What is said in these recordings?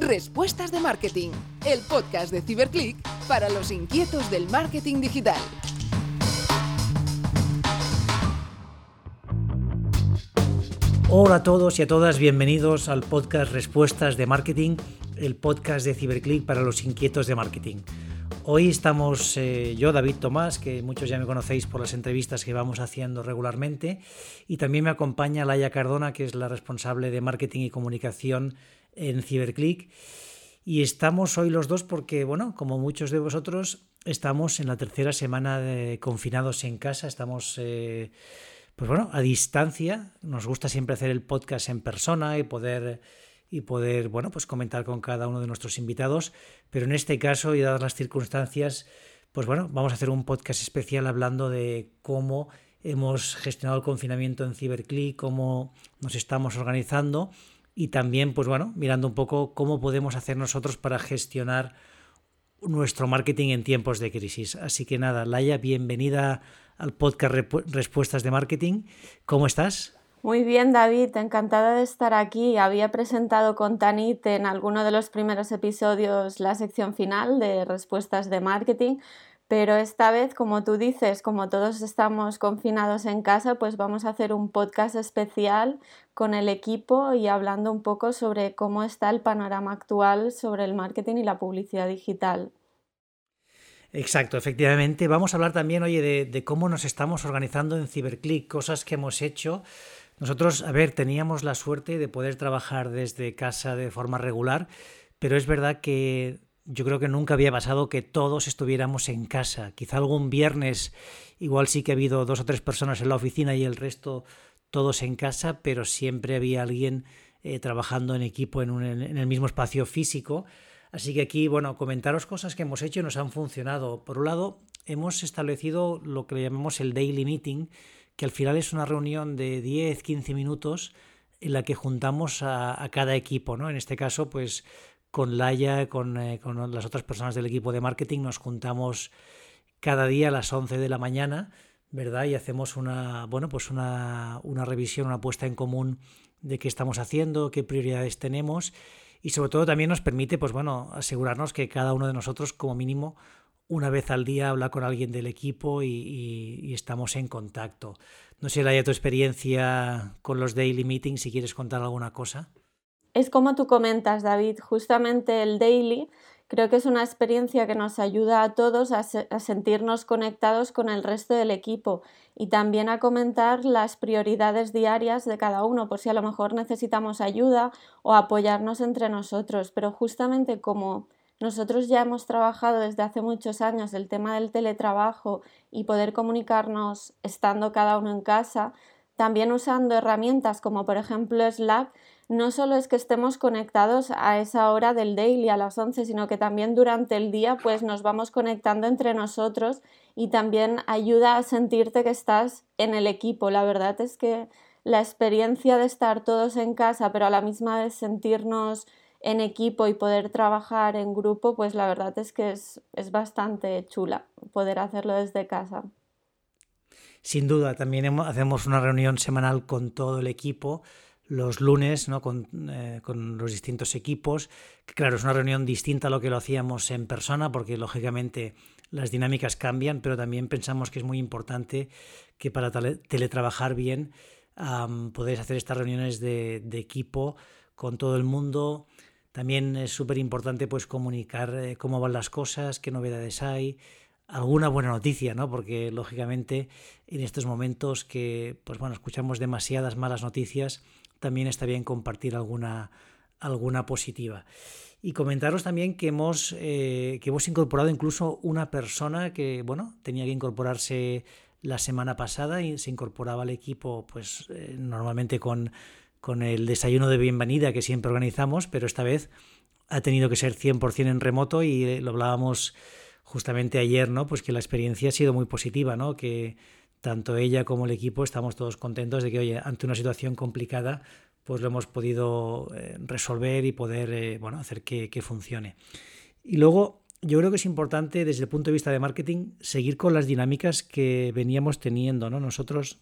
Respuestas de Marketing, el podcast de Ciberclick para los inquietos del marketing digital. Hola a todos y a todas, bienvenidos al podcast Respuestas de Marketing, el podcast de Ciberclick para los inquietos de marketing. Hoy estamos eh, yo, David Tomás, que muchos ya me conocéis por las entrevistas que vamos haciendo regularmente, y también me acompaña Laia Cardona, que es la responsable de marketing y comunicación en Ciberclick. Y estamos hoy los dos porque, bueno, como muchos de vosotros, estamos en la tercera semana de confinados en casa, estamos... Eh, pues bueno, a distancia, nos gusta siempre hacer el podcast en persona y poder y poder, bueno, pues comentar con cada uno de nuestros invitados, pero en este caso y dadas las circunstancias, pues bueno, vamos a hacer un podcast especial hablando de cómo hemos gestionado el confinamiento en CiberClick, cómo nos estamos organizando y también, pues bueno, mirando un poco cómo podemos hacer nosotros para gestionar nuestro marketing en tiempos de crisis. Así que nada, Laia, bienvenida al podcast Respuestas de Marketing. ¿Cómo estás? Muy bien, David, encantada de estar aquí. Había presentado con Tanit en alguno de los primeros episodios la sección final de Respuestas de Marketing, pero esta vez, como tú dices, como todos estamos confinados en casa, pues vamos a hacer un podcast especial con el equipo y hablando un poco sobre cómo está el panorama actual sobre el marketing y la publicidad digital. Exacto, efectivamente. Vamos a hablar también, oye, de, cómo nos estamos organizando en CiberClick, cosas que hemos hecho. Nosotros, a ver, teníamos la suerte de poder trabajar desde casa de forma regular, pero es verdad que yo creo que nunca había pasado que todos estuviéramos en casa. Quizá algún viernes igual sí que ha habido dos o tres personas en la oficina y el resto todos en casa, pero siempre había alguien eh, trabajando en equipo en, en el mismo espacio físico. Así que aquí, bueno, comentaros cosas que hemos hecho y nos han funcionado. Por un lado, hemos establecido lo que le llamamos el daily meeting, que al final es una reunión de 10, 15 minutos en la que juntamos a, cada equipo, ¿no? En este caso, pues con Laia, con, eh, con, las otras personas del equipo de marketing, nos juntamos cada día a las 11 de la mañana, ¿verdad? Y hacemos una, bueno, pues una, una revisión, una puesta en común de qué estamos haciendo, qué prioridades tenemos y sobre todo también nos permite, pues bueno, asegurarnos que cada uno de nosotros, como mínimo, una vez al día habla con alguien del equipo y, estamos en contacto. No sé, haya tu experiencia con los daily meetings, si quieres contar alguna cosa. Es como tú comentas, David, justamente el daily Creo que es una experiencia que nos ayuda a todos a, sentirnos conectados con el resto del equipo y también a comentar las prioridades diarias de cada uno, por si a lo mejor necesitamos ayuda o apoyarnos entre nosotros. Pero justamente como nosotros ya hemos trabajado desde hace muchos años el tema del teletrabajo y poder comunicarnos estando cada uno en casa, también usando herramientas como por ejemplo Slack, no solo es que estemos conectados a esa hora del daily a las 11, sino que también durante el día pues nos vamos conectando entre nosotros y también ayuda a sentirte que estás en el equipo. La verdad es que la experiencia de estar todos en casa, pero a la misma vez sentirnos en equipo y poder trabajar en grupo, pues la verdad es que es, es bastante chula poder hacerlo desde casa. Sin duda, también hacemos una reunión semanal con todo el equipo los lunes ¿no? Eh, con, los distintos equipos. Claro, es una reunión distinta a lo que lo hacíamos en persona, porque lógicamente las dinámicas cambian, pero también pensamos que es muy importante que para teletrabajar bien um, podéis hacer estas reuniones de, equipo con todo el mundo. También es súper importante pues, comunicar eh, cómo van las cosas, qué novedades hay, alguna buena noticia, ¿no? Porque lógicamente en estos momentos que pues bueno, escuchamos demasiadas malas noticias, también está bien compartir alguna, alguna positiva. Y comentaros también que hemos, eh, que hemos incorporado incluso una persona que, bueno, tenía que incorporarse la semana pasada y se incorporaba al equipo, pues eh, normalmente con, con el desayuno de bienvenida que siempre organizamos, pero esta vez ha tenido que ser 100% en remoto y eh, lo hablábamos justamente ayer, ¿no? Pues que la experiencia ha sido muy positiva, ¿no? Que tanto ella como el equipo estamos todos contentos de que, oye, ante una situación complicada, pues lo hemos podido eh, resolver y poder eh, bueno, hacer que, funcione. Y luego, yo creo que es importante desde el punto de vista de marketing seguir con las dinámicas que veníamos teniendo. ¿no? Nosotros,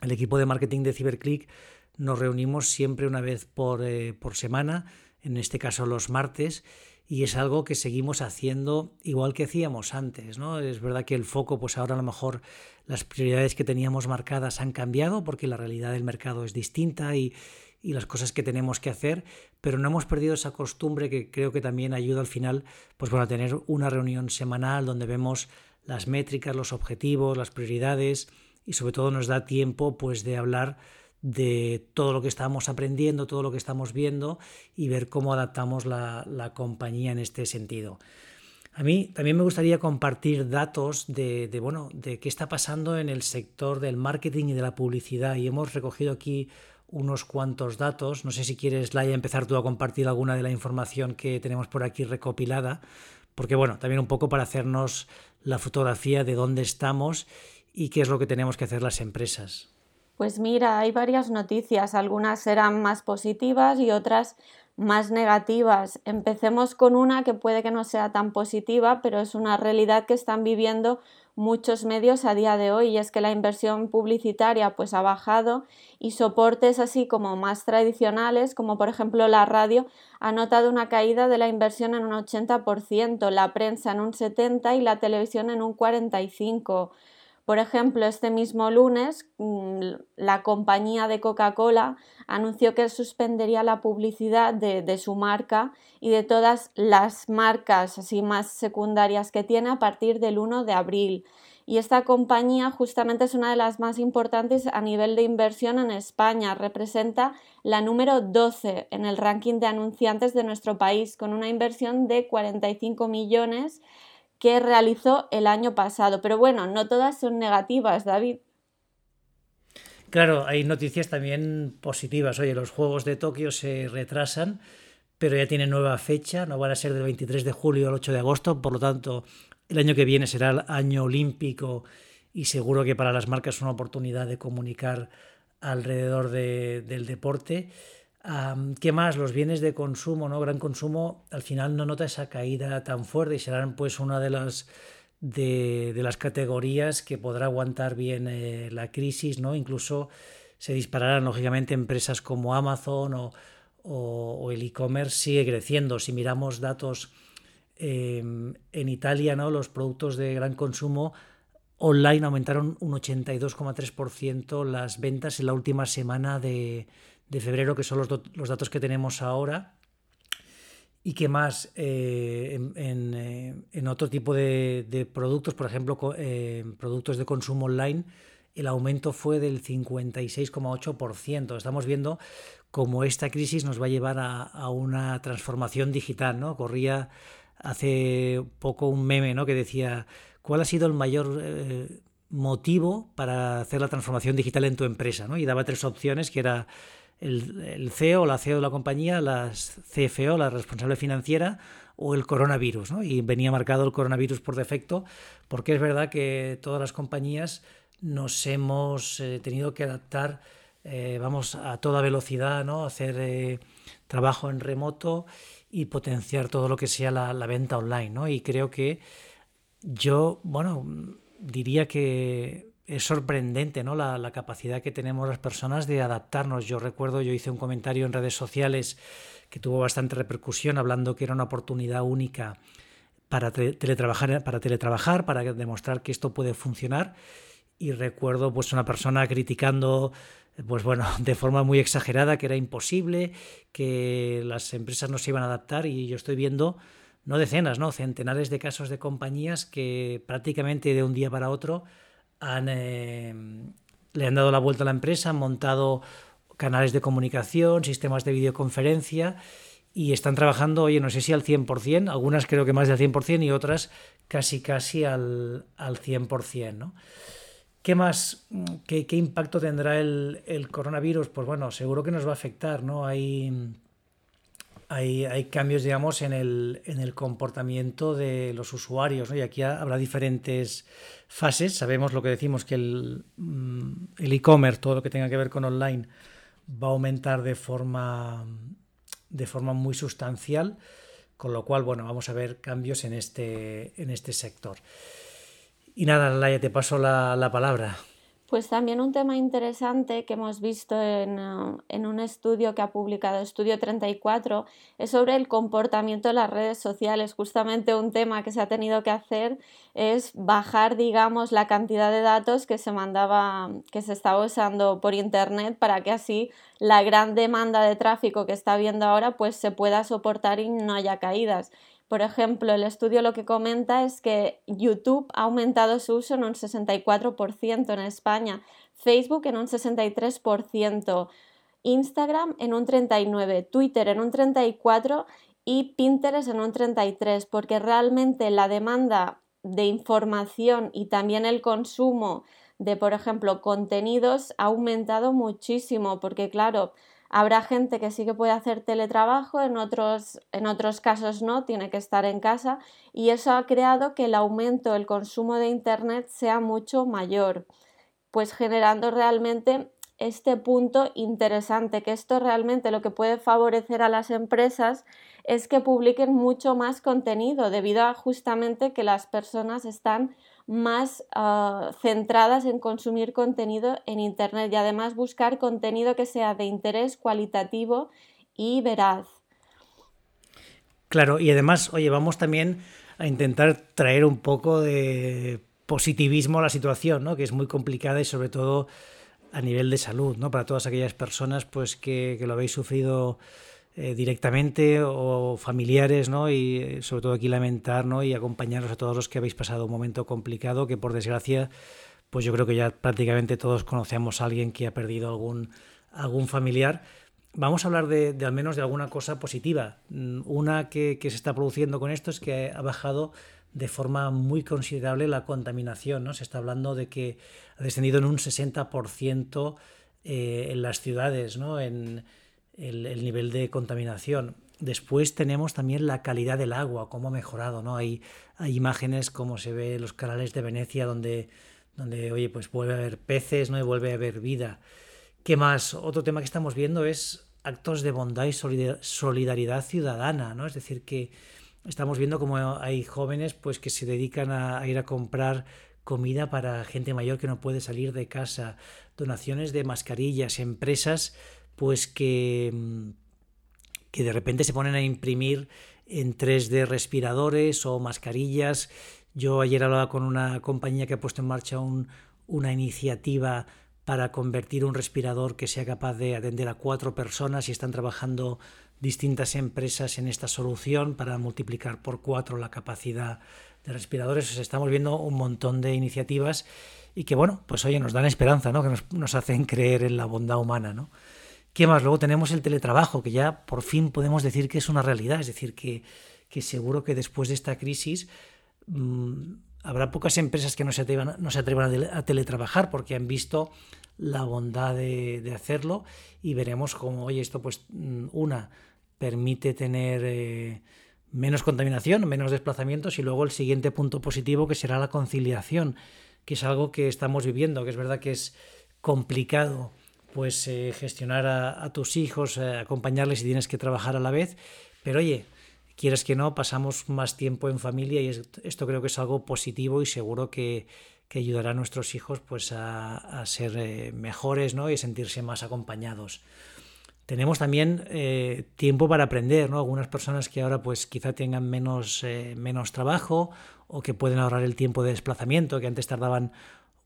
el equipo de marketing de CiberClick, nos reunimos siempre una vez por, eh, por semana en este caso los martes, y es algo que seguimos haciendo igual que hacíamos antes, ¿no? Es verdad que el foco, pues ahora a lo mejor las prioridades que teníamos marcadas han cambiado porque la realidad del mercado es distinta y, y las cosas que tenemos que hacer, pero no hemos perdido esa costumbre que creo que también ayuda al final, pues bueno, a tener una reunión semanal donde vemos las métricas, los objetivos, las prioridades y sobre todo nos da tiempo pues de hablar de todo lo que estamos aprendiendo, todo lo que estamos viendo y ver cómo adaptamos la, compañía en este sentido. A mí también me gustaría compartir datos de, bueno, de qué está pasando en el sector del marketing y de la publicidad. Y hemos recogido aquí unos cuantos datos. No sé si quieres, Laia, empezar tú a compartir alguna de la información que tenemos por aquí recopilada. Porque, bueno, también un poco para hacernos la fotografía de dónde estamos y qué es lo que tenemos que hacer las empresas. Pues mira, hay varias noticias, algunas serán más positivas y otras más negativas. Empecemos con una que puede que no sea tan positiva, pero es una realidad que están viviendo muchos medios a día de hoy y es que la inversión publicitaria pues ha bajado y soportes así como más tradicionales, como por ejemplo la radio, ha notado una caída de la inversión en un 80%, la prensa en un 70% y la televisión en un 45%. Por ejemplo, este mismo lunes mm, la compañía de Coca-Cola anunció que suspendería la publicidad de, su marca y de todas las marcas así más secundarias que tiene a partir del 1 de abril. Y esta compañía justamente es una de las más importantes a nivel de inversión en España. Representa la número 12 en el ranking de anunciantes de nuestro país, con una inversión de 45 millones que realizó el año pasado. Pero bueno, no todas son negativas, David. Claro, hay noticias también positivas. Oye, los Juegos de Tokio se retrasan, pero ya tienen nueva fecha, no van a ser del 23 de julio al 8 de agosto, por lo tanto, el año que viene será el año olímpico y seguro que para las marcas es una oportunidad de comunicar alrededor del deporte. ¿Qué más? Los bienes de consumo, ¿no? Gran consumo, al final no nota esa caída tan fuerte y serán pues una de las de, las categorías que podrá aguantar bien eh, la crisis, ¿no? Incluso se dispararán, lógicamente, empresas como Amazon o, el e-commerce sigue creciendo. Si miramos datos em, en Italia, ¿no? Los productos de gran consumo online aumentaron un 82,3% las ventas en la última semana de, de febrero, que son los, datos que tenemos ahora. Y que más eh, eh, en, otro tipo de, productos, por ejemplo, eh, productos de consumo online, el aumento fue del 56,8%. Estamos viendo cómo esta crisis nos va a llevar a, una transformación digital. ¿no? Corría hace poco un meme ¿no? que decía, ¿cuál ha sido el mayor motivo para hacer la transformación digital en tu empresa? ¿no? Y daba tres opciones, que era el, CEO la CEO de la compañía, la CFO, la responsable financiera, o el coronavirus. ¿no? Y venía marcado el coronavirus por defecto, porque es verdad que todas las compañías nos hemos eh, tenido que adaptar, eh, vamos, a toda velocidad, ¿no? hacer eh, trabajo en remoto y potenciar todo lo que sea la, la venta online. ¿no? Y creo que yo, bueno, diría que es sorprendente ¿no? La, capacidad que tenemos las personas de adaptarnos. Yo recuerdo, yo hice un comentario en redes sociales que tuvo bastante repercusión hablando que era una oportunidad única para teletrabajar, para teletrabajar, para demostrar que esto puede funcionar. Y recuerdo pues una persona criticando pues bueno, de forma muy exagerada que era imposible, que las empresas no se iban a adaptar y yo estoy viendo no decenas, no centenares de casos de compañías que prácticamente de un día para otro eh, le han dado la vuelta a la empresa, han montado canales de comunicación, sistemas de videoconferencia y están trabajando, oye, no sé si al 100%, algunas creo que más del 100% y otras casi casi al, al 100%. ¿no? ¿Qué más, qué, qué impacto tendrá el, el, coronavirus? Pues bueno, seguro que nos va a afectar, ¿no? Hay hay, cambios, digamos, en el, en el, comportamiento de los usuarios, Y aquí habrá diferentes fases. Sabemos lo que decimos, que el mm, e-commerce, todo lo que tenga que ver con online, va a aumentar de forma, de forma muy sustancial, con lo cual, bueno, vamos a ver cambios en este, en este sector. Y nada, Laia, te paso la, la palabra. Pues también un tema interesante que hemos visto en, uh, en, un estudio que ha publicado Estudio 34 es sobre el comportamiento de las redes sociales. Justamente un tema que se ha tenido que hacer es bajar, digamos, la cantidad de datos que se mandaba, que se estaba usando por internet para que así la gran demanda de tráfico que está habiendo ahora pues se pueda soportar y no haya caídas. Por ejemplo, el estudio lo que comenta es que YouTube ha aumentado su uso en un 64% en España, Facebook en un 63%, Instagram en un 39%, Twitter en un 34% y Pinterest en un 33%, porque realmente la demanda de información y también el consumo de, por ejemplo, contenidos ha aumentado muchísimo, porque claro, Habrá gente que sí que puede hacer teletrabajo, en otros, en otros casos no, tiene que estar en casa y eso ha creado que el aumento del consumo de Internet sea mucho mayor, pues generando realmente este punto interesante, que esto realmente lo que puede favorecer a las empresas es que publiquen mucho más contenido, debido a justamente que las personas están más ah, centradas en consumir contenido en Internet y además buscar contenido que sea de interés cualitativo y veraz. Claro, y además, oye, vamos también a intentar traer un poco de positivismo a la situación, ¿no? que es muy complicada y sobre todo a nivel de salud, ¿no? para todas aquellas personas pues, que, que lo habéis sufrido eh, directamente o familiares, ¿no? Y eh, sobre todo aquí lamentar, ¿no? Y acompañaros a todos los que habéis pasado un momento complicado, que por desgracia, pues yo creo que ya prácticamente todos conocemos a alguien que ha perdido algún, algún familiar. Vamos a hablar de, al menos de alguna cosa positiva. Mm, una que, se está produciendo con esto es que ha bajado de forma muy considerable la contaminación. ¿no? Se está hablando de que ha descendido en un 60% eh, en las ciudades, ¿no? en, el, nivel de contaminación. Después tenemos también la calidad del agua, cómo ha mejorado, ¿no? Hay, hay imágenes como se ve en los canales de Venecia donde, donde, oye, pues vuelve a haber peces, ¿no? Y vuelve a haber vida. ¿Qué más? Otro tema que estamos viendo es actos de bondad y solidaridad ciudadana, ¿no? Es decir, que estamos viendo como hay jóvenes pues que se dedican a ir a comprar comida para gente mayor que no puede salir de casa, donaciones de mascarillas, empresas pues que, que de repente se ponen a imprimir en 3D respiradores o mascarillas. Yo ayer hablaba con una compañía que ha puesto en marcha una iniciativa para convertir un respirador que sea capaz de atender a cuatro personas y están trabajando distintas empresas en esta solución para multiplicar por cuatro la capacidad de respiradores. estamos viendo un montón de iniciativas y que, bueno, pues oye, nos dan esperanza, ¿no? Que nos, nos hacen creer en la bondad humana, ¿no? ¿Qué más? Luego tenemos el teletrabajo, que ya por fin podemos decir que es una realidad, es decir, que, seguro que después de esta crisis mm, habrá pocas empresas que no se atrevan, no se atrevan a, teletrabajar porque han visto la bondad de, hacerlo y veremos cómo, oye, esto pues mm, una permite tener eh, menos contaminación, menos desplazamientos y luego el siguiente punto positivo que será la conciliación, que es algo que estamos viviendo, que es verdad que es complicado pues eh, gestionar a, tus hijos, eh, acompañarles si tienes que trabajar a la vez. Pero oye, quieres que no, pasamos más tiempo en familia y esto creo que es algo positivo y seguro que, ayudará a nuestros hijos pues a, ser eh, mejores ¿no? y a sentirse más acompañados. Tenemos también tiempo para aprender, ¿no? Algunas personas que ahora pues quizá tengan menos, menos trabajo o que pueden ahorrar el tiempo de desplazamiento, que antes tardaban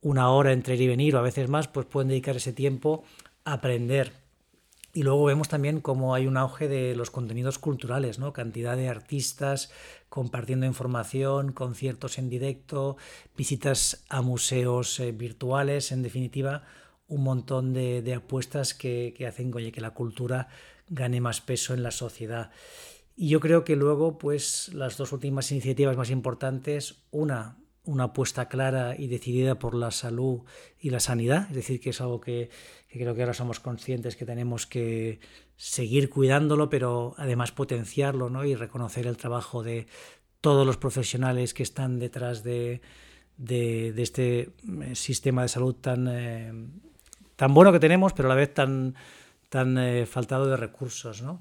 una hora entre ir y venir o a veces más, pues pueden dedicar ese tiempo a aprender. Y luego vemos también cómo hay un auge de los contenidos culturales, ¿no? Cantidad de artistas compartiendo información, conciertos en directo, visitas a museos eh, virtuales, en definitiva, un montón de, apuestas que, que hacen que la cultura gane más peso en la sociedad. Y yo creo que luego, pues, las dos últimas iniciativas más importantes, una, una apuesta clara y decidida por la salud y la sanidad, es decir, que es algo que, creo que ahora somos conscientes que tenemos que seguir cuidándolo, pero además potenciarlo ¿no? y reconocer el trabajo de todos los profesionales que están detrás de, este eh, sistema de salud tan, eh, tan bueno que tenemos, pero a la vez tan, tan eh, faltado de recursos. ¿no?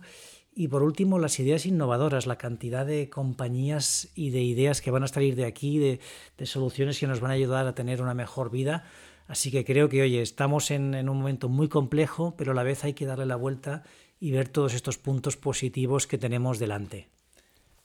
Y por último, las ideas innovadoras, la cantidad de compañías y de ideas que van a salir de aquí, de, soluciones que nos van a ayudar a tener una mejor vida. Así que creo que, oye, estamos en, en, un momento muy complejo, pero a la vez hay que darle la vuelta y ver todos estos puntos positivos que tenemos delante.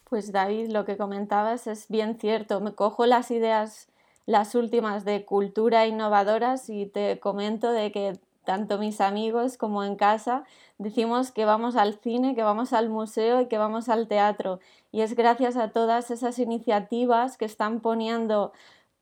Pues David, lo que comentabas es bien cierto. Me cojo las ideas, las últimas de cultura innovadoras y te comento de que tanto mis amigos como en casa decimos que vamos al cine, que vamos al museo y que vamos al teatro. Y es gracias a todas esas iniciativas que están poniendo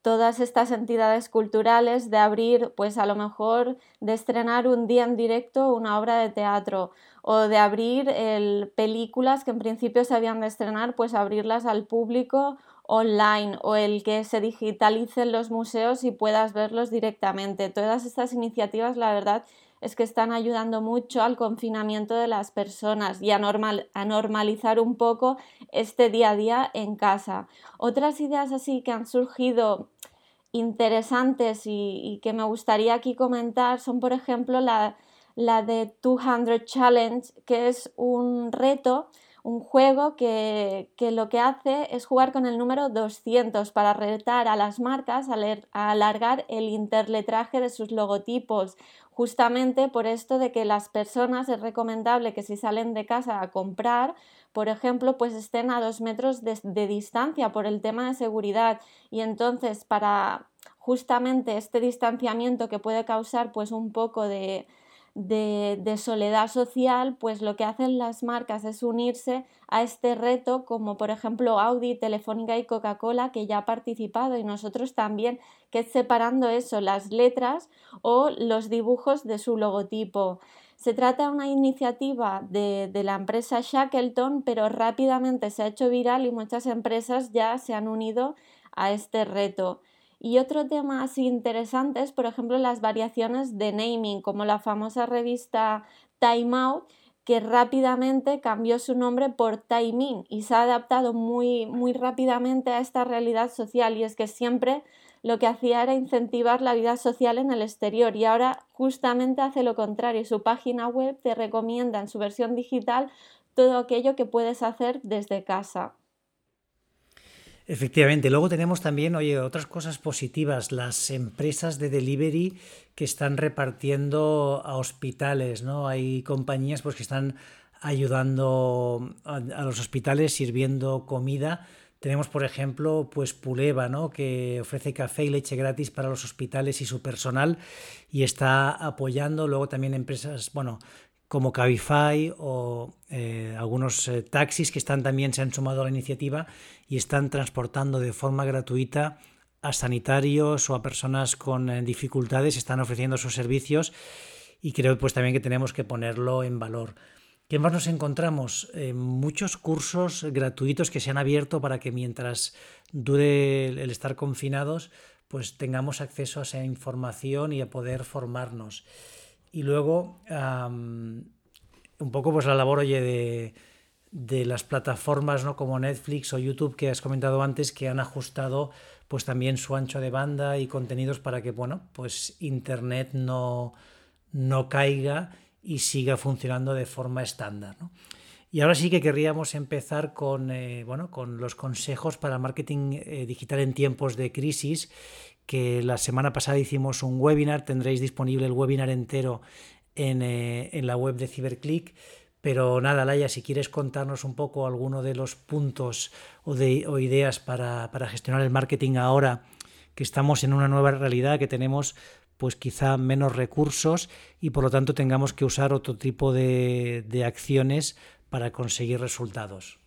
todas estas entidades culturales de abrir, pues a lo mejor de estrenar un día en directo una obra de teatro o de abrir el, películas que en principio se habían de estrenar, pues abrirlas al público online o el que se digitalicen los museos y puedas verlos directamente. Todas estas iniciativas, la verdad, es que están ayudando mucho al confinamiento de las personas y a, normal, a normalizar un poco este día a día en casa. Otras ideas así que han surgido interesantes y, que me gustaría aquí comentar son, por ejemplo, la, la de 200 Challenge, que es un reto un juego que, lo que hace es jugar con el número 200 para retar a las marcas a, alargar el interletraje de sus logotipos. Justamente por esto de que las personas es recomendable que si salen de casa a comprar, por ejemplo, pues estén a dos metros de, de distancia por el tema de seguridad. Y entonces para justamente este distanciamiento que puede causar pues un poco de, de, soledad social, pues lo que hacen las marcas es unirse a este reto, como por ejemplo Audi, Telefónica y Coca-Cola, que ya ha participado, y nosotros también, que es separando eso, las letras o los dibujos de su logotipo. Se trata de una iniciativa de, de, la empresa Shackleton, pero rápidamente se ha hecho viral y muchas empresas ya se han unido a este reto. Y otro tema así interesante es, por ejemplo, las variaciones de naming, como la famosa revista Time Out, que rápidamente cambió su nombre por Time y se ha adaptado muy, muy rápidamente a esta realidad social. Y es que siempre lo que hacía era incentivar la vida social en el exterior y ahora justamente hace lo contrario. Su página web te recomienda en su versión digital todo aquello que puedes hacer desde casa. Efectivamente, luego tenemos también, oye, otras cosas positivas, las empresas de delivery que están repartiendo a hospitales, ¿no? Hay compañías pues, que están ayudando a, los hospitales sirviendo comida. Tenemos, por ejemplo, pues Puleva, ¿no? que ofrece café y leche gratis para los hospitales y su personal y está apoyando. Luego también empresas, bueno, como Cabify o eh, algunos eh, taxis que están también se han sumado a la iniciativa y están transportando de forma gratuita a sanitarios o a personas con eh, dificultades, están ofreciendo sus servicios y creo pues también que tenemos que ponerlo en valor. ¿Qué más nos encontramos? muchos cursos gratuitos que se han abierto para que mientras dure el estar confinados, pues tengamos acceso a esa información y a poder formarnos. Y luego, un poco pues la labor, oye, de, las plataformas ¿no? como Netflix o YouTube que has comentado antes, que han ajustado pues también su ancho de banda y contenidos para que, bueno, pues Internet no, no caiga y siga funcionando de forma estándar. Y ahora sí que querríamos empezar con, eh, bueno, con los consejos para marketing eh, digital en tiempos de crisis que la semana pasada hicimos un webinar, tendréis disponible el webinar entero en, eh, la web de Ciberclick. Pero nada, Laia, si quieres contarnos un poco alguno de los puntos o, de, o ideas para, gestionar el marketing ahora que estamos en una nueva realidad, que tenemos pues quizá menos recursos y por lo tanto tengamos que usar otro tipo de, de acciones para conseguir resultados.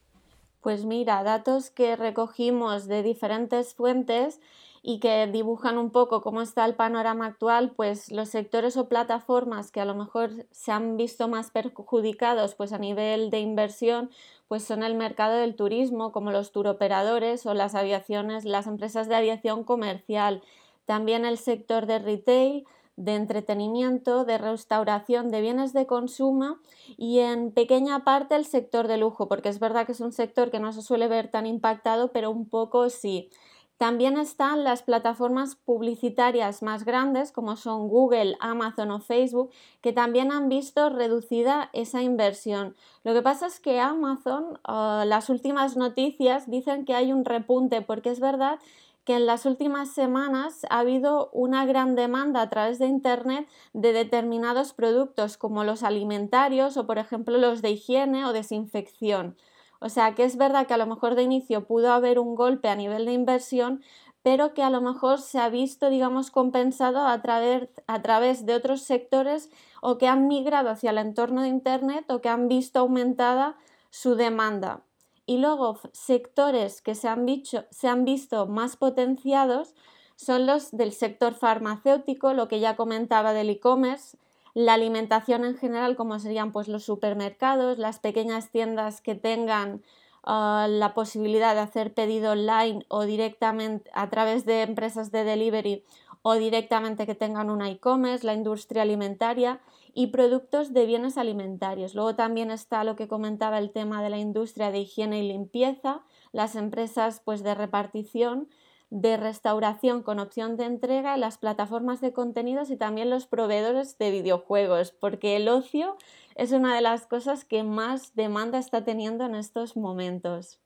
Pues mira, datos que recogimos de diferentes fuentes y que dibujan un poco cómo está el panorama actual, pues los sectores o plataformas que a lo mejor se han visto más perjudicados pues a nivel de inversión, pues son el mercado del turismo, como los turoperadores o las aviaciones, las empresas de aviación comercial, también el sector de retail, de entretenimiento, de restauración, de bienes de consumo y en pequeña parte el sector de lujo, porque es verdad que es un sector que no se suele ver tan impactado, pero un poco sí. También están las plataformas publicitarias más grandes como son Google, Amazon o Facebook, que también han visto reducida esa inversión. Lo que pasa es que Amazon, ah, las últimas noticias dicen que hay un repunte, porque es verdad que en las últimas semanas ha habido una gran demanda a través de Internet de determinados productos como los alimentarios o por ejemplo los de higiene o desinfección. O sea que es verdad que a lo mejor de inicio pudo haber un golpe a nivel de inversión, pero que a lo mejor se ha visto, digamos, compensado a través, a través de otros sectores o que han migrado hacia el entorno de Internet o que han visto aumentada su demanda. Y luego sectores que se han, se han visto más potenciados son los del sector farmacéutico, lo que ya comentaba del e-commerce, la alimentación en general, como serían pues, los supermercados, las pequeñas tiendas que tengan ah, la posibilidad de hacer pedido online o directamente a través de empresas de delivery o directamente que tengan una e-commerce, la industria alimentaria y productos de bienes alimentarios. Luego también está lo que comentaba el tema de la industria de higiene y limpieza, las empresas pues de repartición, de restauración con opción de entrega, las plataformas de contenidos y también los proveedores de videojuegos, porque el ocio es una de las cosas que más demanda está teniendo en estos momentos.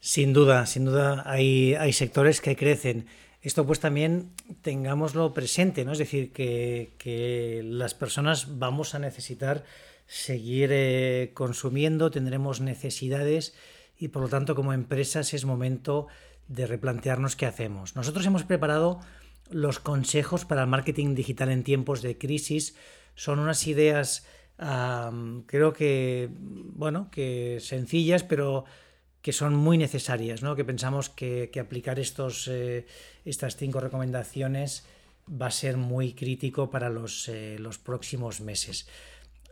Sin duda, sin duda hay, hay sectores que crecen esto pues también tengámoslo presente, ¿no? Es decir, que, las personas vamos a necesitar seguir eh, consumiendo, tendremos necesidades y por lo tanto como empresas es momento de replantearnos qué hacemos. Nosotros hemos preparado los consejos para el marketing digital en tiempos de crisis. Son unas ideas, creo que, bueno, que sencillas, pero que son muy necesarias, ¿no? que pensamos que, aplicar estos, eh, estas cinco recomendaciones va a ser muy crítico para los, eh, los, próximos meses.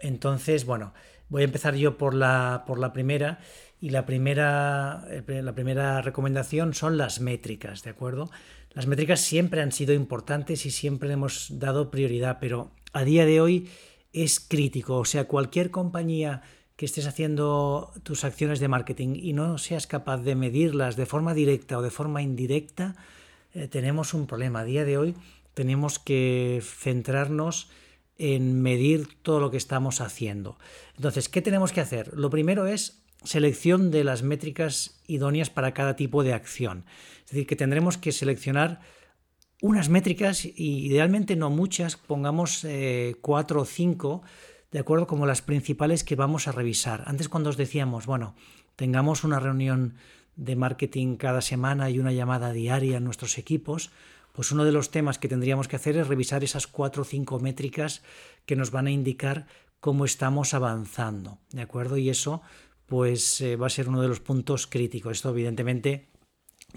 Entonces, bueno, voy a empezar yo por la, por la primera y la primera, la primera recomendación son las métricas, ¿de acuerdo? Las métricas siempre han sido importantes y siempre hemos dado prioridad, pero a día de hoy es crítico, o sea, cualquier compañía que estés haciendo tus acciones de marketing y no seas capaz de medirlas de forma directa o de forma indirecta, eh, tenemos un problema. A día de hoy tenemos que centrarnos en medir todo lo que estamos haciendo. Entonces, ¿qué tenemos que hacer? Lo primero es selección de las métricas idóneas para cada tipo de acción. Es decir, que tendremos que seleccionar unas métricas y idealmente no muchas, pongamos eh, cuatro o cinco de acuerdo como las principales que vamos a revisar. Antes cuando os decíamos, bueno, tengamos una reunión de marketing cada semana y una llamada diaria en nuestros equipos, pues uno de los temas que tendríamos que hacer es revisar esas cuatro o cinco métricas que nos van a indicar cómo estamos avanzando, ¿de acuerdo? Y eso pues eh, va a ser uno de los puntos críticos. Esto evidentemente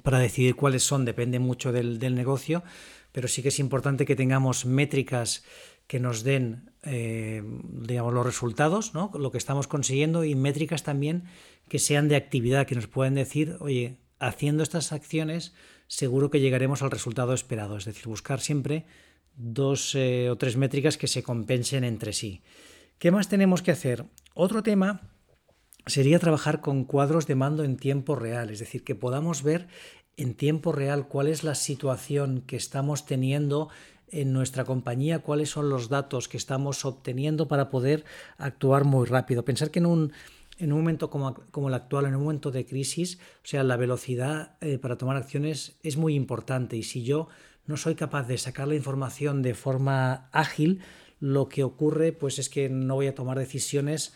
para decidir cuáles son depende mucho del, del negocio, pero sí que es importante que tengamos métricas que nos den eh, digamos, los resultados, ¿no? lo que estamos consiguiendo y métricas también que sean de actividad, que nos pueden decir, oye, haciendo estas acciones seguro que llegaremos al resultado esperado. Es decir, buscar siempre dos eh, o tres métricas que se compensen entre sí. ¿Qué más tenemos que hacer? Otro tema sería trabajar con cuadros de mando en tiempo real, es decir, que podamos ver en tiempo real cuál es la situación que estamos teniendo en nuestra compañía, cuáles son los datos que estamos obteniendo para poder actuar muy rápido. Pensar que en un, en un momento como, como, el actual, en un momento de crisis, o sea, la velocidad eh, para tomar acciones es muy importante y si yo no soy capaz de sacar la información de forma ágil, lo que ocurre pues es que no voy a tomar decisiones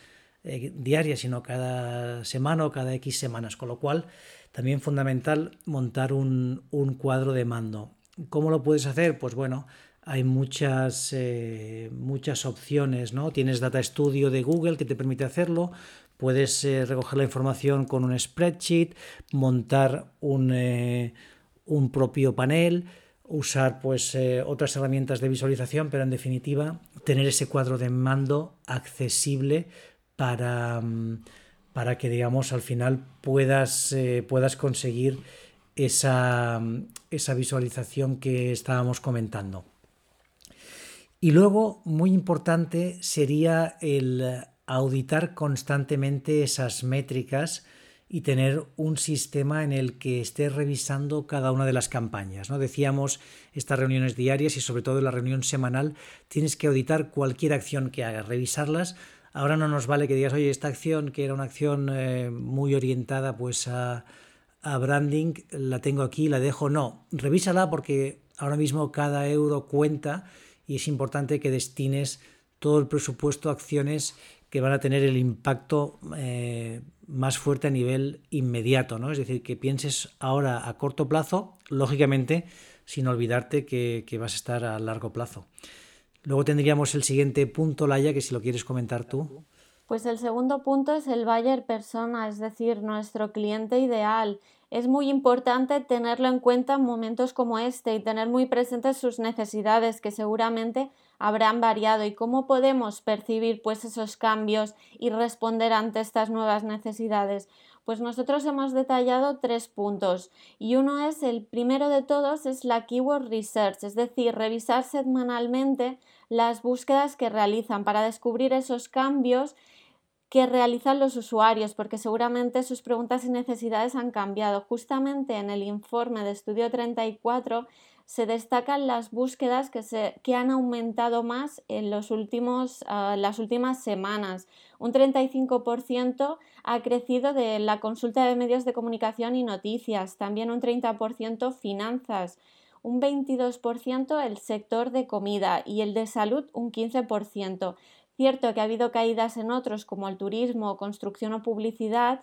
eh, diarias, sino cada semana o cada X semanas, con lo cual también fundamental montar un, un cuadro de mando. ¿Cómo lo puedes hacer? Pues bueno, hay muchas, eh, muchas opciones, ¿no? Tienes Data Studio de Google que te permite hacerlo, puedes eh, recoger la información con un spreadsheet, montar un, un propio panel, usar pues otras herramientas de visualización, pero en definitiva tener ese cuadro de mando accesible para, mm, para que digamos al final puedas, puedas conseguir esa, esa visualización que estábamos comentando. Y luego, muy importante, sería el auditar constantemente esas métricas y tener un sistema en el que esté revisando cada una de las campañas. ¿no? Decíamos estas reuniones diarias y sobre todo la reunión semanal, tienes que auditar cualquier acción que hagas, revisarlas. Ahora no nos vale que digas, oye, esta acción que era una acción eh, muy orientada pues a, branding, la tengo aquí, la dejo. No, revísala porque ahora mismo cada euro cuenta y es importante que destines todo el presupuesto a acciones que van a tener el impacto eh, más fuerte a nivel inmediato, ¿no? Es decir, que pienses ahora a corto plazo, lógicamente, sin olvidarte que, que vas a estar a largo plazo. Luego tendríamos el siguiente punto, Laia, que si lo quieres comentar tú. Pues el segundo punto es el buyer persona, es decir, nuestro cliente ideal. Es muy importante tenerlo en cuenta en momentos como este y tener muy presentes sus necesidades que seguramente habrán variado y cómo podemos percibir pues esos cambios y responder ante estas nuevas necesidades. Pues nosotros hemos detallado tres puntos y uno es el primero de todos es la keyword research, es decir, revisar semanalmente las búsquedas que realizan para descubrir esos cambios que realizan los usuarios, porque seguramente sus preguntas y necesidades han cambiado. Justamente en el informe de estudio 34 se destacan las búsquedas que, se, que han aumentado más en los últimos, ah, las últimas semanas. Un 35% ha crecido de la consulta de medios de comunicación y noticias, también un 30% finanzas, un 22% el sector de comida y el de salud un 15%. Cierto que ha habido caídas en otros como el turismo, construcción o publicidad,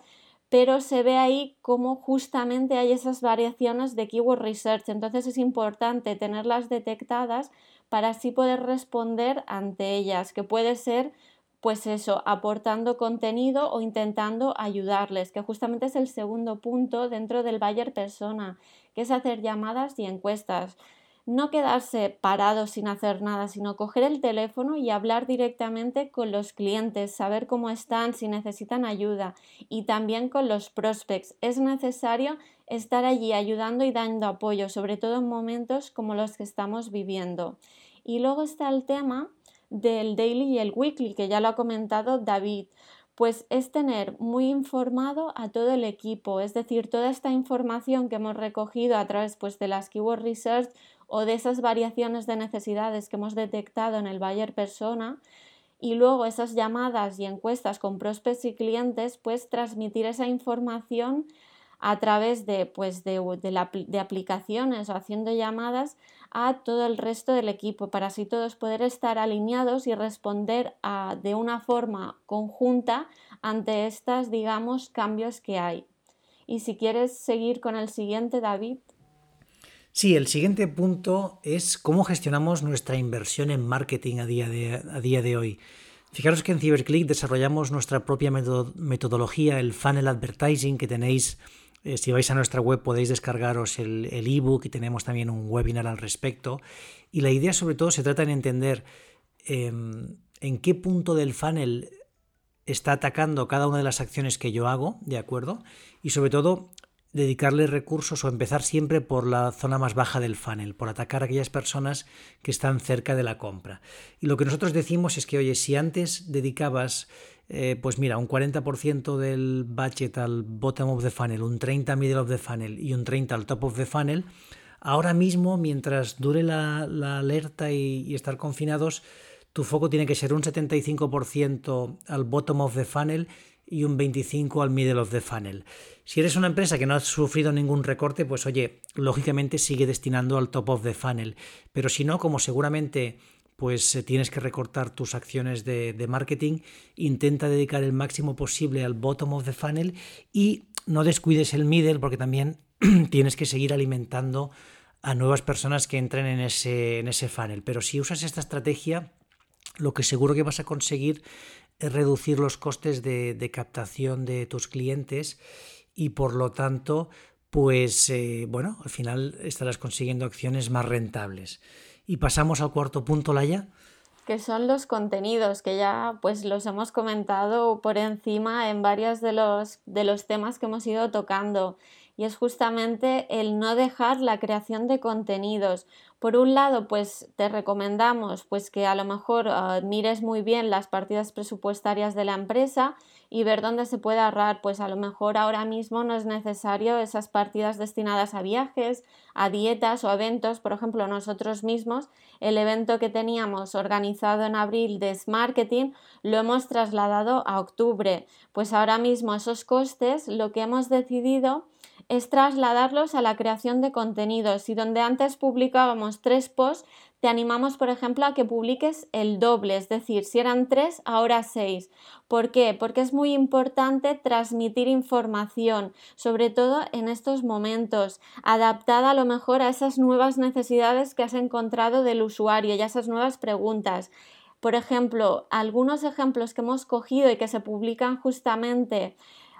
pero se ve ahí cómo justamente hay esas variaciones de keyword research. Entonces es importante tenerlas detectadas para así poder responder ante ellas, que puede ser pues eso, aportando contenido o intentando ayudarles, que justamente es el segundo punto dentro del buyer persona, que es hacer llamadas y encuestas no quedarse parado sin hacer nada, sino coger el teléfono y hablar directamente con los clientes, saber cómo están, si necesitan ayuda y también con los prospects. Es necesario estar allí ayudando y dando apoyo, sobre todo en momentos como los que estamos viviendo. Y luego está el tema del daily y el weekly, que ya lo ha comentado David pues es tener muy informado a todo el equipo, es decir, toda esta información que hemos recogido a través pues, de las keyword research o de esas variaciones de necesidades que hemos detectado en el buyer persona y luego esas llamadas y encuestas con prospects y clientes, pues transmitir esa información a través de, pues de, de, aplicaciones o haciendo llamadas a todo el resto del equipo para así todos poder estar alineados y responder de una forma conjunta ante estos, digamos, cambios que hay. Y si quieres seguir con el siguiente, David. Sí, el siguiente punto es cómo gestionamos nuestra inversión en marketing a día de, a día de hoy. Fijaros que en CyberClick desarrollamos nuestra propia metodología, el funnel advertising, que tenéis, eh, si vais a nuestra web podéis descargaros el ebook y tenemos también un webinar al respecto. Y la idea sobre todo se trata de entender em, en qué punto del funnel está atacando cada una de las acciones que yo hago, ¿de acuerdo? Y sobre todo dedicarle recursos o empezar siempre por la zona más baja del funnel, por atacar a aquellas personas que están cerca de la compra. Y lo que nosotros decimos es que, oye, si antes dedicabas, eh, pues mira, un 40% del budget al bottom of the funnel, un 30% middle of the funnel y un 30% al top of the funnel, ahora mismo, mientras dure la, alerta y, y estar confinados, tu foco tiene que ser un 75% al bottom of the funnel y un 25 al middle of the funnel. Si eres una empresa que no ha sufrido ningún recorte, pues oye, lógicamente sigue destinando al top of the funnel. Pero si no, como seguramente pues eh, tienes que recortar tus acciones de, marketing, intenta dedicar el máximo posible al bottom of the funnel y no descuides el middle porque también tienes que seguir alimentando a nuevas personas que entren en ese, en ese funnel. Pero si usas esta estrategia, lo que seguro que vas a conseguir es reducir los costes de, captación de tus clientes y por lo tanto, pues eh, bueno, al final estarás consiguiendo acciones más rentables. Y pasamos al cuarto punto, Laia. Que son los contenidos, que ya pues los hemos comentado por encima en varios de los, de los temas que hemos ido tocando y es justamente el no dejar la creación de contenidos. Por un lado, pues te recomendamos pues que a lo mejor ah, mires muy bien las partidas presupuestarias de la empresa y ver dónde se puede ahorrar. Pues a lo mejor ahora mismo no es necesario esas partidas destinadas a viajes, a dietas o eventos. Por ejemplo, nosotros mismos, el evento que teníamos organizado en abril de Marketing lo hemos trasladado a octubre. Pues ahora mismo esos costes lo que hemos decidido es trasladarlos a la creación de contenidos y donde antes publicábamos tres posts, te animamos, por ejemplo, a que publiques el doble, es decir, si eran tres, ahora seis. ¿Por qué? Porque es muy importante transmitir información, sobre todo en estos momentos, adaptada a lo mejor a esas nuevas necesidades que has encontrado del usuario y a esas nuevas preguntas. Por ejemplo, algunos ejemplos que hemos cogido y que se publican justamente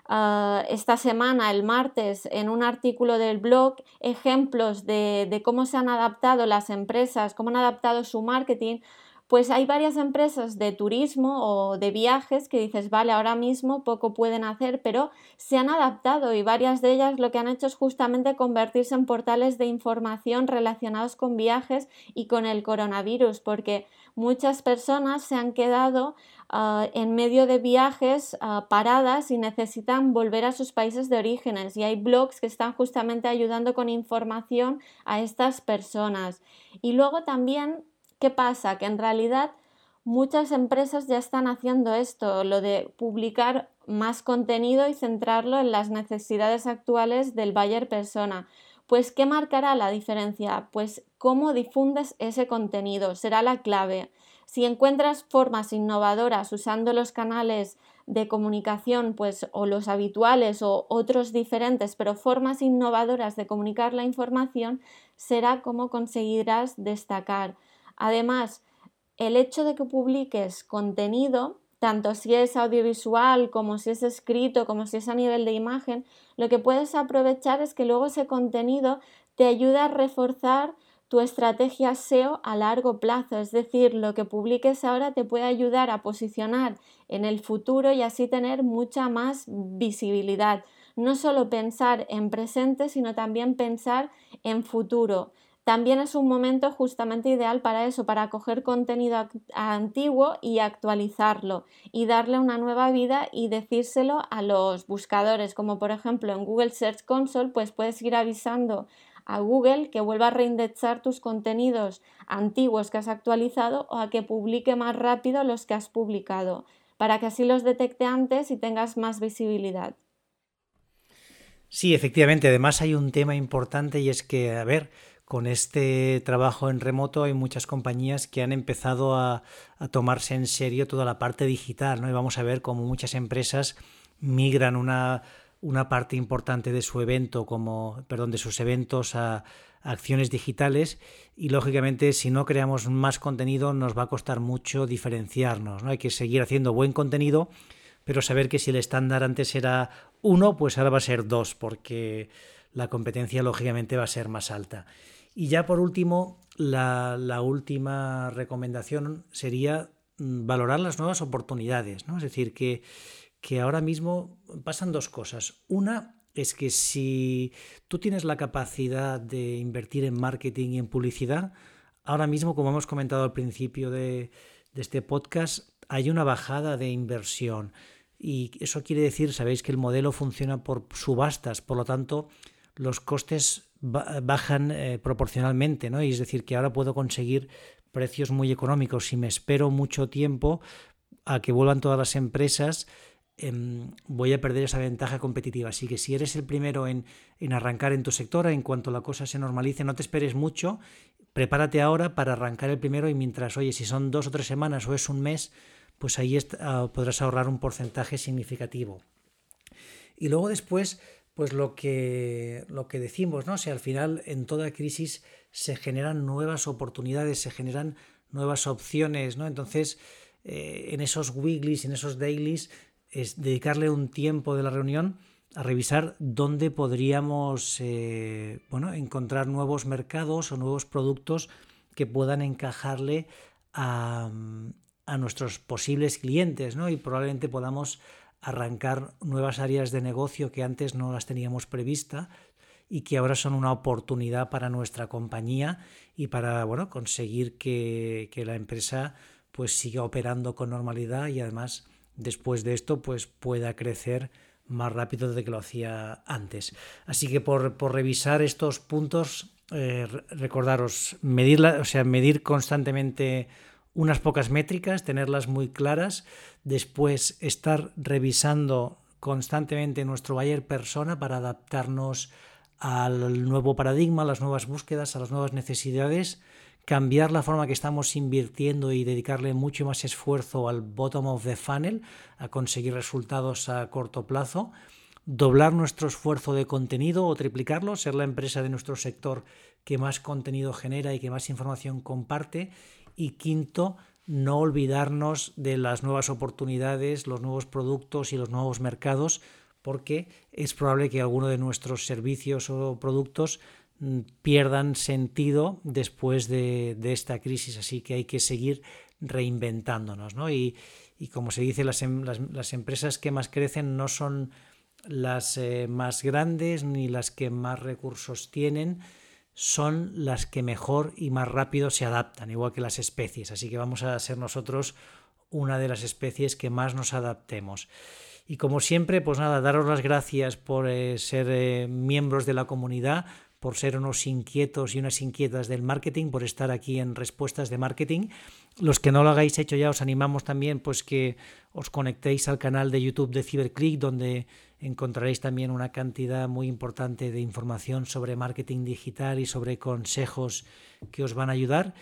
Ah, esta semana, el martes, en un artículo del blog, ejemplos de, de cómo se han adaptado las empresas, cómo han adaptado su marketing pues hay varias empresas de turismo o de viajes que dices, vale, ahora mismo poco pueden hacer, pero se han adaptado y varias de ellas lo que han hecho es justamente convertirse en portales de información relacionados con viajes y con el coronavirus, porque muchas personas se han quedado ah, en medio de viajes ah, paradas y necesitan volver a sus países de orígenes y hay blogs que están justamente ayudando con información a estas personas. Y luego también ¿Qué pasa? Que en realidad muchas empresas ya están haciendo esto, lo de publicar más contenido y centrarlo en las necesidades actuales del buyer persona. Pues, ¿qué marcará la diferencia? Pues, cómo difundes ese contenido será la clave. Si encuentras formas innovadoras usando los canales de comunicación, pues, o los habituales o otros diferentes, pero formas innovadoras de comunicar la información, será como conseguirás destacar. Además, el hecho de que publiques contenido, tanto si es audiovisual como si es escrito, como si es a nivel de imagen, lo que puedes aprovechar es que luego ese contenido te ayuda a reforzar tu estrategia SEO a largo plazo, es decir, lo que publiques ahora te puede ayudar a posicionar en el futuro y así tener mucha más visibilidad. No solo pensar en presente, sino también pensar en futuro también es un momento justamente ideal para eso, para coger contenido antiguo y actualizarlo y darle una nueva vida y decírselo a los buscadores, como por ejemplo en Google Search Console, pues puedes ir avisando a Google que vuelva a reindexar tus contenidos antiguos que has actualizado o a que publique más rápido los que has publicado, para que así los detecte antes y tengas más visibilidad. Sí, efectivamente. Además hay un tema importante y es que, a ver, con este trabajo en remoto hay muchas compañías que han empezado a, tomarse en serio toda la parte digital, ¿no? Y vamos a ver cómo muchas empresas migran una, una parte importante de su evento, como, perdón, de sus eventos a, acciones digitales y lógicamente si no creamos más contenido nos va a costar mucho diferenciarnos, ¿no? Hay que seguir haciendo buen contenido, pero saber que si el estándar antes era uno, pues ahora va a ser dos, porque la competencia lógicamente va a ser más alta. Y ya por último, la, última recomendación sería mm, valorar las nuevas oportunidades, ¿no? Es decir, que, que ahora mismo pasan dos cosas. Una es que si tú tienes la capacidad de invertir en marketing y en publicidad, ahora mismo, como hemos comentado al principio de, de este podcast, hay una bajada de inversión. Y eso quiere decir, sabéis que el modelo funciona por subastas, por lo tanto, los costes bajan eh, proporcionalmente, ¿no? Y es decir, que ahora puedo conseguir precios muy económicos. Si me espero mucho tiempo a que vuelvan todas las empresas, em, voy a perder esa ventaja competitiva. Así que si eres el primero en, en, arrancar en tu sector, en cuanto la cosa se normalice, no te esperes mucho, prepárate ahora para arrancar el primero y mientras, oye, si son dos o tres semanas o es un mes, pues ahí ah, podrás ahorrar un porcentaje significativo. Y luego después pues lo que, lo que decimos, ¿no? si al final en toda crisis se generan nuevas oportunidades, se generan nuevas opciones, ¿no? Entonces, eh, en esos weeklies, en esos dailies, es dedicarle un tiempo de la reunión a revisar dónde podríamos eh, bueno, encontrar nuevos mercados o nuevos productos que puedan encajarle a, a nuestros posibles clientes, ¿no? Y probablemente podamos arrancar nuevas áreas de negocio que antes no las teníamos prevista y que ahora son una oportunidad para nuestra compañía y para bueno, conseguir que, la empresa pues siga operando con normalidad y además después de esto pues pueda crecer más rápido de que lo hacía antes. Así que por, revisar estos puntos, eh, recordaros, o sea, medir constantemente unas pocas métricas, tenerlas muy claras, después estar revisando constantemente nuestro buyer persona para adaptarnos al nuevo paradigma, a las nuevas búsquedas, a las nuevas necesidades, cambiar la forma que estamos invirtiendo y dedicarle mucho más esfuerzo al bottom of the funnel, a conseguir resultados a corto plazo, doblar nuestro esfuerzo de contenido o triplicarlo, ser la empresa de nuestro sector que más contenido genera y que más información comparte. Y quinto, no olvidarnos de las nuevas oportunidades, los nuevos productos y los nuevos mercados, porque es probable que alguno de nuestros servicios o productos mm, pierdan sentido después de, esta crisis, así que hay que seguir reinventándonos. Y, como se dice, em, las, empresas que más crecen no son las eh, más grandes ni las que más recursos tienen, son las que mejor y más rápido se adaptan, igual que las especies. Así que vamos a ser nosotros una de las especies que más nos adaptemos. Y como siempre, pues nada, daros las gracias por eh, ser eh, miembros de la comunidad, por ser unos inquietos y unas inquietas del marketing, por estar aquí en Respuestas de Marketing. Los que no lo hagáis hecho ya, os animamos también pues que os conectéis al canal de YouTube de CiberClick, donde encontraréis también una cantidad muy importante de información sobre marketing digital y sobre consejos que os van a ayudar.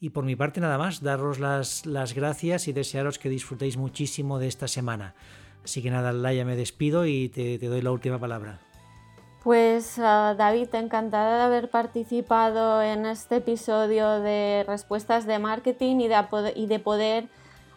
Y por mi parte nada más, daros las, las gracias y desearos que disfrutéis muchísimo de esta semana. Así que nada, Laia, me despido y te, doy la última palabra. Pues ah, David, encantada de haber participado en este episodio de Respuestas de Marketing y de, y de poder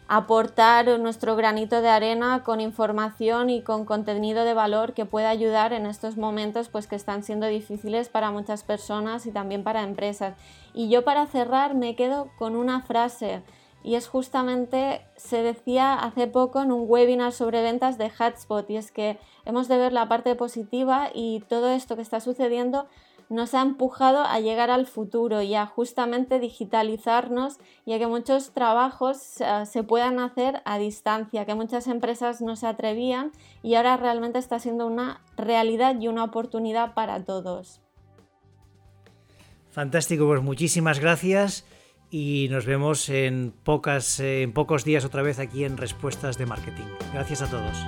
aportar nuestro granito de arena con información y con contenido de valor que pueda ayudar en estos momentos pues que están siendo difíciles para muchas personas y también para empresas. Y yo para cerrar me quedo con una frase y es justamente, se decía hace poco en un webinar sobre ventas de Hotspot, y es que hemos de ver la parte positiva y todo esto que está sucediendo nos ha empujado a llegar al futuro y a justamente digitalizarnos y a que muchos trabajos eh, se puedan hacer a distancia, que muchas empresas no se atrevían y ahora realmente está siendo una realidad y una oportunidad para todos. Fantástico, pues muchísimas gracias y nos vemos en, pocos días otra vez aquí en Respuestas de Marketing. Gracias a todos.